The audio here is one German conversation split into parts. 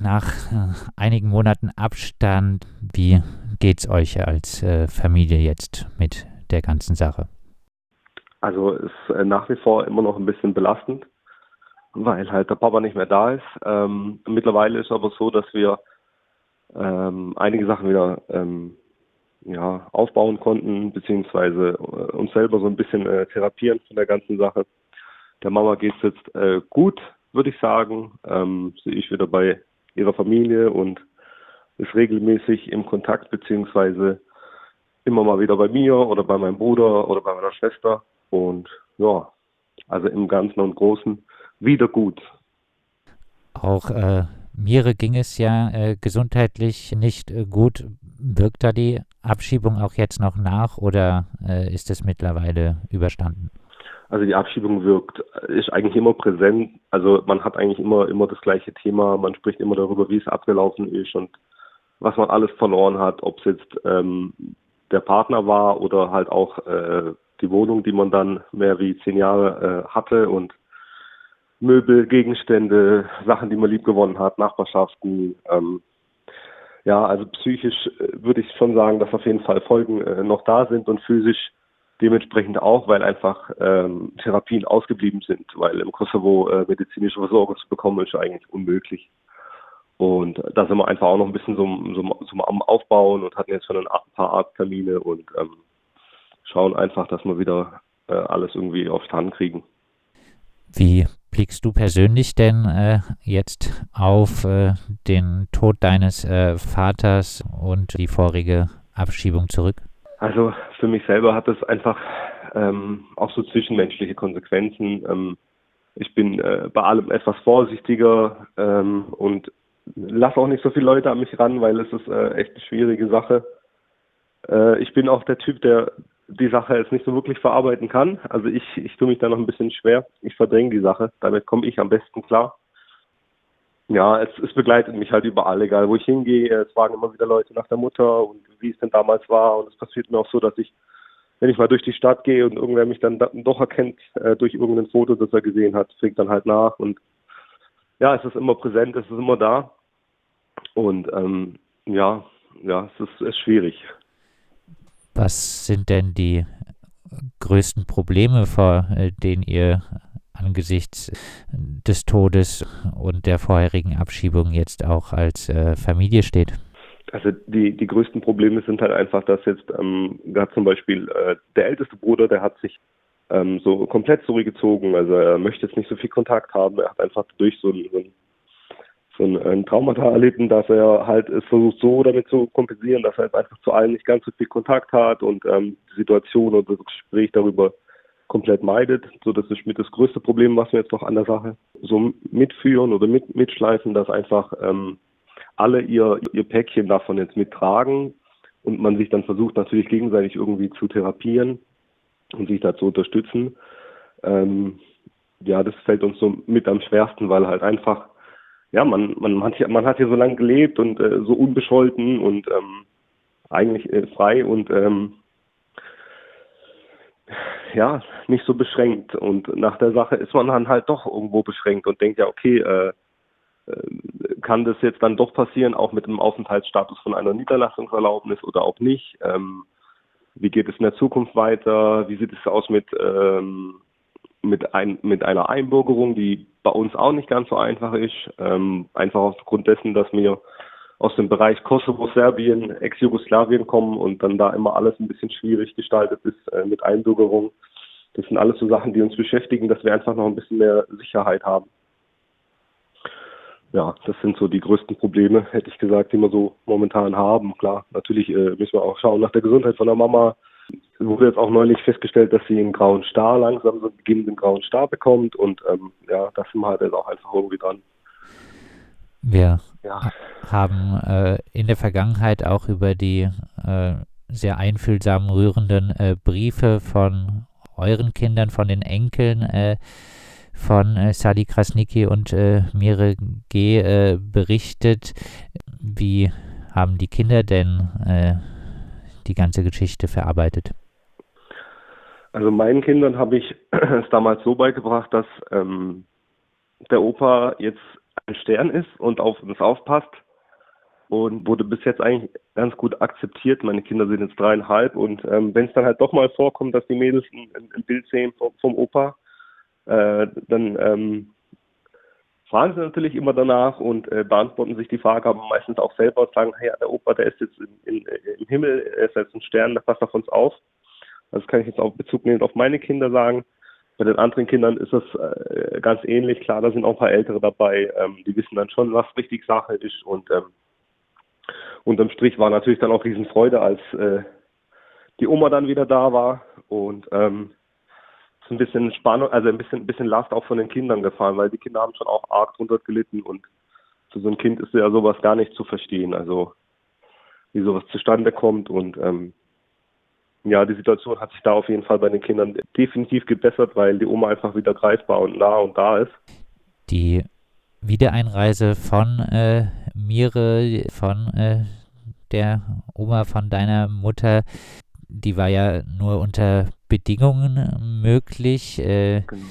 nach äh, einigen Monaten Abstand, wie geht's euch als äh, Familie jetzt mit der ganzen Sache? Also es ist äh, nach wie vor immer noch ein bisschen belastend, weil halt der Papa nicht mehr da ist. Ähm, mittlerweile ist aber so, dass wir ähm, einige Sachen wieder ähm, ja, aufbauen konnten, beziehungsweise uns selber so ein bisschen äh, therapieren von der ganzen Sache. Der Mama geht es jetzt äh, gut, würde ich sagen. Ähm, sie ist wieder bei ihrer Familie und ist regelmäßig im Kontakt, beziehungsweise immer mal wieder bei mir oder bei meinem Bruder oder bei meiner Schwester. Und ja, also im Ganzen und Großen wieder gut. Auch äh, Mire ging es ja äh, gesundheitlich nicht äh, gut. Wirkt da die Abschiebung auch jetzt noch nach oder äh, ist es mittlerweile überstanden? Also die Abschiebung wirkt, ist eigentlich immer präsent. Also man hat eigentlich immer, immer das gleiche Thema. Man spricht immer darüber, wie es abgelaufen ist und was man alles verloren hat, ob es jetzt ähm, der Partner war oder halt auch äh, die Wohnung, die man dann mehr wie zehn Jahre äh, hatte und Möbel, Gegenstände, Sachen, die man lieb gewonnen hat, Nachbarschaften. Ähm, ja, also psychisch äh, würde ich schon sagen, dass auf jeden Fall Folgen äh, noch da sind und physisch dementsprechend auch, weil einfach ähm, Therapien ausgeblieben sind, weil im Kosovo äh, medizinische Versorgung zu bekommen ist eigentlich unmöglich. Und da sind wir einfach auch noch ein bisschen so, so, so am Aufbauen und hatten jetzt schon ein paar Arzttermine und ähm, schauen einfach, dass wir wieder äh, alles irgendwie auf Stand kriegen. Wie blickst du persönlich denn äh, jetzt auf äh, den Tod deines äh, Vaters und die vorige Abschiebung zurück? Also für mich selber hat es einfach ähm, auch so zwischenmenschliche Konsequenzen. Ähm, ich bin äh, bei allem etwas vorsichtiger ähm, und lasse auch nicht so viele Leute an mich ran, weil es ist äh, echt eine schwierige Sache. Äh, ich bin auch der Typ, der die Sache jetzt nicht so wirklich verarbeiten kann. Also ich, ich tue mich da noch ein bisschen schwer. Ich verdränge die Sache. Damit komme ich am besten klar. Ja, es, es begleitet mich halt überall, egal wo ich hingehe. Es fragen immer wieder Leute nach der Mutter und wie es denn damals war. Und es passiert mir auch so, dass ich, wenn ich mal durch die Stadt gehe und irgendwer mich dann doch erkennt äh, durch irgendein Foto, das er gesehen hat, fängt dann halt nach. Und ja, es ist immer präsent, es ist immer da. Und ähm, ja, ja, es ist, ist schwierig. Was sind denn die größten Probleme, vor äh, denen ihr angesichts des Todes und der vorherigen Abschiebung jetzt auch als äh, Familie steht? Also die, die größten Probleme sind halt einfach, dass jetzt ähm, gerade zum Beispiel äh, der älteste Bruder, der hat sich ähm, so komplett zurückgezogen. Also er möchte jetzt nicht so viel Kontakt haben. Er hat einfach durch so ein, so ein so ein, Traumata erlitten, dass er halt es versucht so damit zu kompensieren, dass er jetzt einfach zu allen nicht ganz so viel Kontakt hat und ähm, die Situation und das Gespräch darüber komplett meidet. So, das ist mit das größte Problem, was wir jetzt noch an der Sache so mitführen oder mit, mitschleifen, dass einfach ähm, alle ihr, ihr Päckchen davon jetzt mittragen und man sich dann versucht natürlich gegenseitig irgendwie zu therapieren und sich da zu unterstützen. Ähm, ja, das fällt uns so mit am schwersten, weil halt einfach ja, man, man, hat hier, man hat hier so lange gelebt und äh, so unbescholten und ähm, eigentlich äh, frei und ähm, ja, nicht so beschränkt. Und nach der Sache ist man dann halt doch irgendwo beschränkt und denkt ja, okay, äh, kann das jetzt dann doch passieren, auch mit dem Aufenthaltsstatus von einer Niederlassungserlaubnis oder auch nicht? Ähm, wie geht es in der Zukunft weiter? Wie sieht es aus mit ähm, mit, ein, mit einer Einbürgerung, die bei uns auch nicht ganz so einfach ist. Ähm, einfach aufgrund dessen, dass wir aus dem Bereich Kosovo, Serbien, Ex-Jugoslawien kommen und dann da immer alles ein bisschen schwierig gestaltet ist äh, mit Einbürgerung. Das sind alles so Sachen, die uns beschäftigen, dass wir einfach noch ein bisschen mehr Sicherheit haben. Ja, das sind so die größten Probleme, hätte ich gesagt, die wir so momentan haben. Klar, natürlich äh, müssen wir auch schauen nach der Gesundheit von der Mama, es wurde jetzt auch neulich festgestellt, dass sie einen grauen Star langsam so beginnenden grauen Star bekommt und ähm, ja, da sind wir halt jetzt auch einfach irgendwie dran. Wir ja. haben äh, in der Vergangenheit auch über die äh, sehr einfühlsamen, rührenden äh, Briefe von euren Kindern, von den Enkeln äh, von äh, Sally Krasnicki und äh, Mire G. berichtet. Wie haben die Kinder denn die ganze Geschichte verarbeitet? Also meinen Kindern habe ich es damals so beigebracht, dass ähm, der Opa jetzt ein Stern ist und auf uns aufpasst und wurde bis jetzt eigentlich ganz gut akzeptiert. Meine Kinder sind jetzt dreieinhalb und ähm, wenn es dann halt doch mal vorkommt, dass die Mädels ein, ein Bild sehen vom, vom Opa, äh, dann ähm, fragen sie natürlich immer danach und äh, beantworten sich die Frage, meistens auch selber und sagen, hey, der Opa, der ist jetzt in, in, im Himmel, er ist jetzt ein Stern, der passt auf uns auf. Das kann ich jetzt auch Bezug nehmen auf meine Kinder sagen. Bei den anderen Kindern ist das äh, ganz ähnlich. Klar, da sind auch ein paar Ältere dabei, ähm, die wissen dann schon, was richtig Sache ist und ähm, unterm Strich war natürlich dann auch Riesenfreude, als äh, die Oma dann wieder da war und ähm, so ein bisschen Spannung, also ein bisschen, ein bisschen Last auch von den Kindern gefallen, weil die Kinder haben schon auch arg drunter gelitten und für so ein Kind ist ja sowas gar nicht zu verstehen, also wie sowas zustande kommt und ähm, ja, die Situation hat sich da auf jeden Fall bei den Kindern definitiv gebessert, weil die Oma einfach wieder greifbar und nah und da ist. Die Wiedereinreise von äh, Mire, von äh, der Oma von deiner Mutter, die war ja nur unter Bedingungen möglich. Äh, genau.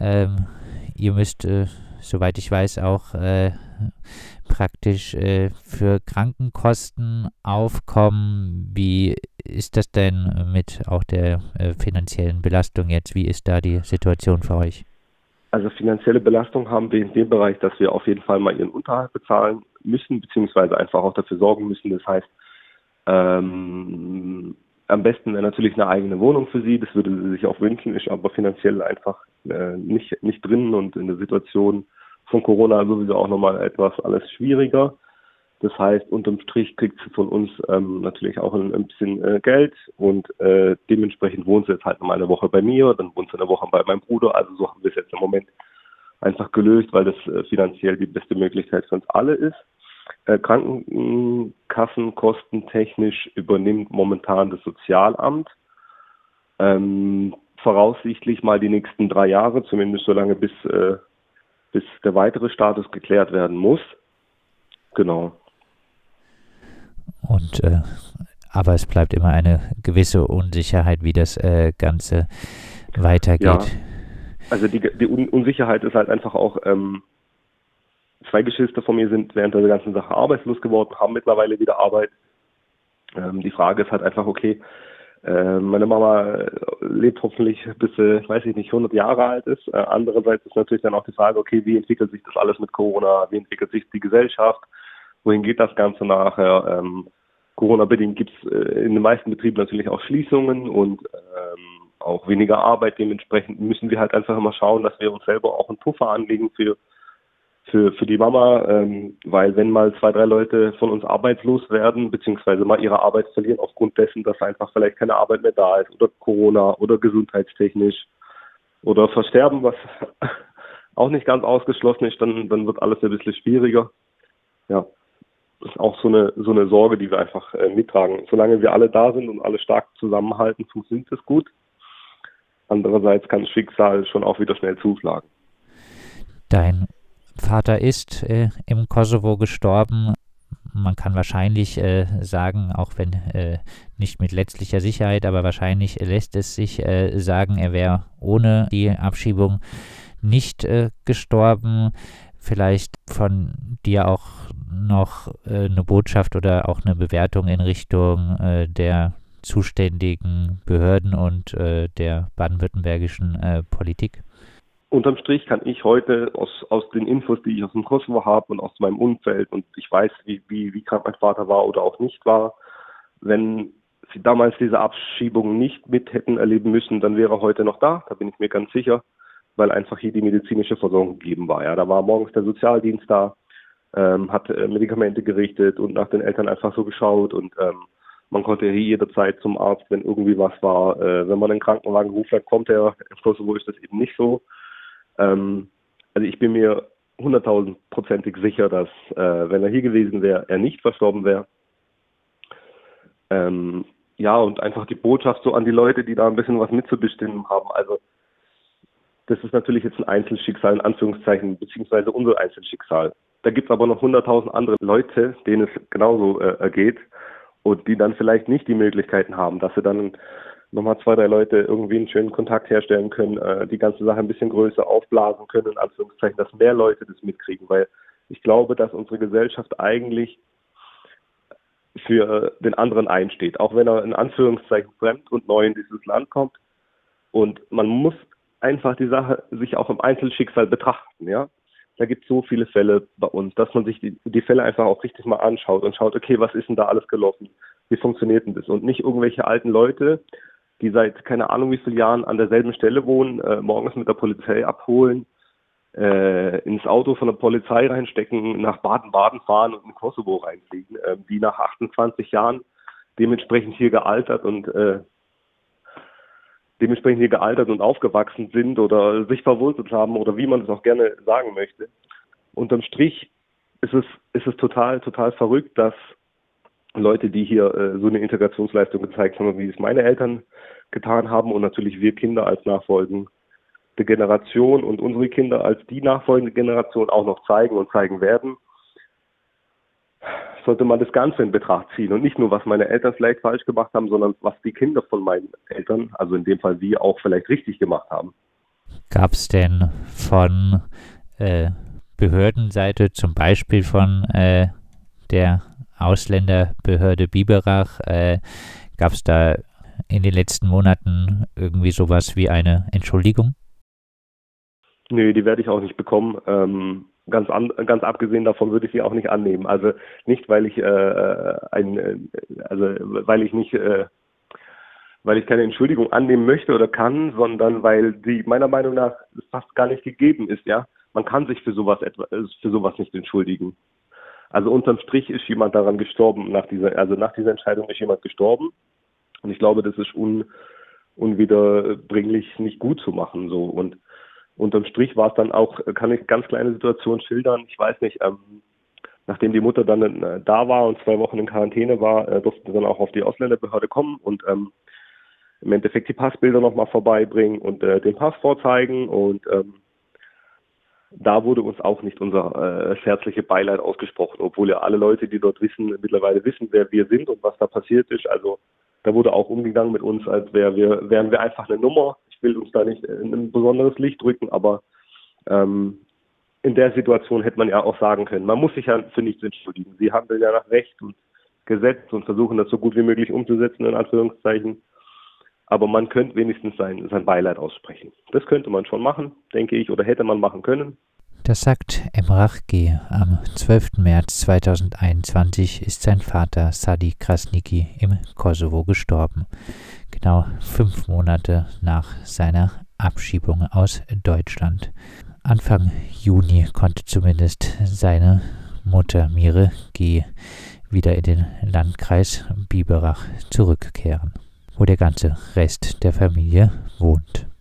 ähm, ihr müsst, äh, soweit ich weiß, auch äh, praktisch äh, für Krankenkosten aufkommen. Wie ist das denn mit auch der äh, finanziellen Belastung jetzt? Wie ist da die Situation für euch? Also finanzielle Belastung haben wir in dem Bereich, dass wir auf jeden Fall mal ihren Unterhalt bezahlen müssen, beziehungsweise einfach auch dafür sorgen müssen. Das heißt, ähm, am besten wäre natürlich eine eigene Wohnung für sie, das würde sie sich auch wünschen, ist aber finanziell einfach äh, nicht, nicht drin und in der Situation von Corona sowieso auch nochmal etwas alles schwieriger. Das heißt, unterm Strich kriegt sie von uns ähm, natürlich auch ein, ein bisschen äh, Geld und äh, dementsprechend wohnt sie jetzt halt nochmal eine Woche bei mir, dann wohnt sie eine Woche bei meinem Bruder. Also so haben wir es jetzt im Moment einfach gelöst, weil das äh, finanziell die beste Möglichkeit für uns alle ist. Äh, Krankenkassenkosten technisch übernimmt momentan das Sozialamt. Ähm, voraussichtlich mal die nächsten drei Jahre, zumindest so lange bis, äh, bis der weitere Status geklärt werden muss. Genau. Und äh, aber es bleibt immer eine gewisse Unsicherheit, wie das äh, Ganze weitergeht. Ja. Also die, die Un Unsicherheit ist halt einfach auch, ähm, zwei Geschwister von mir sind während der ganzen Sache arbeitslos geworden, haben mittlerweile wieder Arbeit. Ähm, die Frage ist halt einfach, okay, äh, meine Mama lebt hoffentlich bis sie, weiß ich nicht, 100 Jahre alt ist. Äh, andererseits ist natürlich dann auch die Frage, okay, wie entwickelt sich das alles mit Corona? Wie entwickelt sich die Gesellschaft? Wohin geht das Ganze nachher? Ähm, Corona-bedingt gibt es äh, in den meisten Betrieben natürlich auch Schließungen und ähm, auch weniger Arbeit. Dementsprechend müssen wir halt einfach immer schauen, dass wir uns selber auch einen Puffer anlegen für, für, für die Mama, ähm, weil wenn mal zwei, drei Leute von uns arbeitslos werden, beziehungsweise mal ihre Arbeit verlieren aufgrund dessen, dass einfach vielleicht keine Arbeit mehr da ist oder Corona oder gesundheitstechnisch oder versterben, was auch nicht ganz ausgeschlossen ist, dann, dann wird alles ein bisschen schwieriger. Ja, ist auch so eine, so eine Sorge, die wir einfach äh, mittragen. Solange wir alle da sind und alle stark zusammenhalten, funktioniert es gut. Andererseits kann das Schicksal schon auch wieder schnell zuschlagen. Dein Vater ist äh, im Kosovo gestorben. Man kann wahrscheinlich äh, sagen, auch wenn äh, nicht mit letztlicher Sicherheit, aber wahrscheinlich lässt es sich äh, sagen, er wäre ohne die Abschiebung nicht äh, gestorben. Vielleicht von dir auch noch äh, eine Botschaft oder auch eine Bewertung in Richtung der zuständigen Behörden und der baden-württembergischen Politik? Unterm Strich kann ich heute aus, aus den Infos, die ich aus dem Kosovo habe und aus meinem Umfeld und ich weiß, wie, wie, wie krank mein Vater war oder auch nicht war, wenn sie damals diese Abschiebung nicht mit hätten erleben müssen, dann wäre er heute noch da, da bin ich mir ganz sicher, weil einfach hier die medizinische Versorgung gegeben war. Ja, da war morgens der Sozialdienst da, ähm, hat äh, Medikamente gerichtet und nach den Eltern einfach so geschaut und ähm, man konnte hier jederzeit zum Arzt, wenn irgendwie was war. Äh, wenn man einen Krankenwagen gerufen hat, kommt er. Im Kosovo ist das eben nicht so. Ähm, also ich bin mir hunderttausendprozentig sicher, dass äh, wenn er hier gewesen wäre, er nicht verstorben wäre. Ähm, ja, und einfach die Botschaft so an die Leute, die da ein bisschen was mitzubestimmen haben. Also das ist natürlich jetzt ein Einzelschicksal in Anführungszeichen, beziehungsweise unser Einzelschicksal. Da gibt es aber noch hunderttausend andere Leute, denen es genauso äh, ergeht und die dann vielleicht nicht die Möglichkeiten haben, dass sie dann nochmal zwei, drei Leute irgendwie einen schönen Kontakt herstellen können, äh, die ganze Sache ein bisschen größer aufblasen können, in Anführungszeichen, dass mehr Leute das mitkriegen, weil ich glaube, dass unsere Gesellschaft eigentlich für den anderen einsteht, auch wenn er in Anführungszeichen fremd und neu in dieses Land kommt. Und man muss einfach die Sache sich auch im Einzelschicksal betrachten, ja. Da gibt es so viele Fälle bei uns, dass man sich die, die Fälle einfach auch richtig mal anschaut und schaut, okay, was ist denn da alles gelaufen? Wie funktioniert denn das? Und nicht irgendwelche alten Leute, die seit keine Ahnung wie vielen Jahren an derselben Stelle wohnen, äh, morgens mit der Polizei abholen, äh, ins Auto von der Polizei reinstecken, nach Baden-Baden fahren und in Kosovo reinfliegen, äh, die nach 28 Jahren dementsprechend hier gealtert und äh, dementsprechend hier gealtert und aufgewachsen sind oder sich verwurzelt haben oder wie man es auch gerne sagen möchte. Unterm Strich ist es, ist es total, total verrückt, dass Leute, die hier äh, so eine Integrationsleistung gezeigt haben, wie es meine Eltern getan haben und natürlich wir Kinder als nachfolgende Generation und unsere Kinder als die nachfolgende Generation auch noch zeigen und zeigen werden, sollte man das Ganze in Betracht ziehen und nicht nur, was meine Eltern vielleicht falsch gemacht haben, sondern was die Kinder von meinen Eltern, also in dem Fall wir, auch vielleicht richtig gemacht haben. Gab es denn von äh, Behördenseite, zum Beispiel von äh, der Ausländerbehörde Biberach, äh, gab es da in den letzten Monaten irgendwie sowas wie eine Entschuldigung? Nö, die werde ich auch nicht bekommen. Ähm, ganz, an, ganz abgesehen davon würde ich sie auch nicht annehmen. Also nicht, weil ich äh, ein, äh, also weil ich nicht, äh, weil ich keine Entschuldigung annehmen möchte oder kann, sondern weil die meiner Meinung nach fast gar nicht gegeben ist. Ja, man kann sich für sowas etwa, für sowas nicht entschuldigen. Also unterm Strich ist jemand daran gestorben nach dieser, also nach dieser Entscheidung ist jemand gestorben. Und ich glaube, das ist un, unwiederbringlich nicht gut zu machen. So und unterm Strich war es dann auch, kann ich ganz kleine Situationen schildern. Ich weiß nicht, ähm, nachdem die Mutter dann äh, da war und zwei Wochen in Quarantäne war, äh, durften sie dann auch auf die Ausländerbehörde kommen und ähm, im Endeffekt die Passbilder nochmal vorbeibringen und äh, den Pass vorzeigen und ähm, da wurde uns auch nicht unser äh, herzliche Beileid ausgesprochen, obwohl ja alle Leute, die dort wissen, mittlerweile wissen, wer wir sind und was da passiert ist. Also da wurde auch umgegangen mit uns, als wär wir, wären wir einfach eine Nummer. Ich will uns da nicht in ein besonderes Licht drücken, aber ähm, in der Situation hätte man ja auch sagen können, man muss sich ja für nichts entschuldigen. Sie handeln ja nach Recht und Gesetz und versuchen das so gut wie möglich umzusetzen, in Anführungszeichen. Aber man könnte wenigstens sein, sein Beileid aussprechen. Das könnte man schon machen, denke ich, oder hätte man machen können. Das sagt Emrach G. Am 12. März 2021 ist sein Vater Sadi Krasniki im Kosovo gestorben. Genau fünf Monate nach seiner Abschiebung aus Deutschland. Anfang Juni konnte zumindest seine Mutter Mire G. wieder in den Landkreis Biberach zurückkehren wo der ganze Rest der Familie wohnt.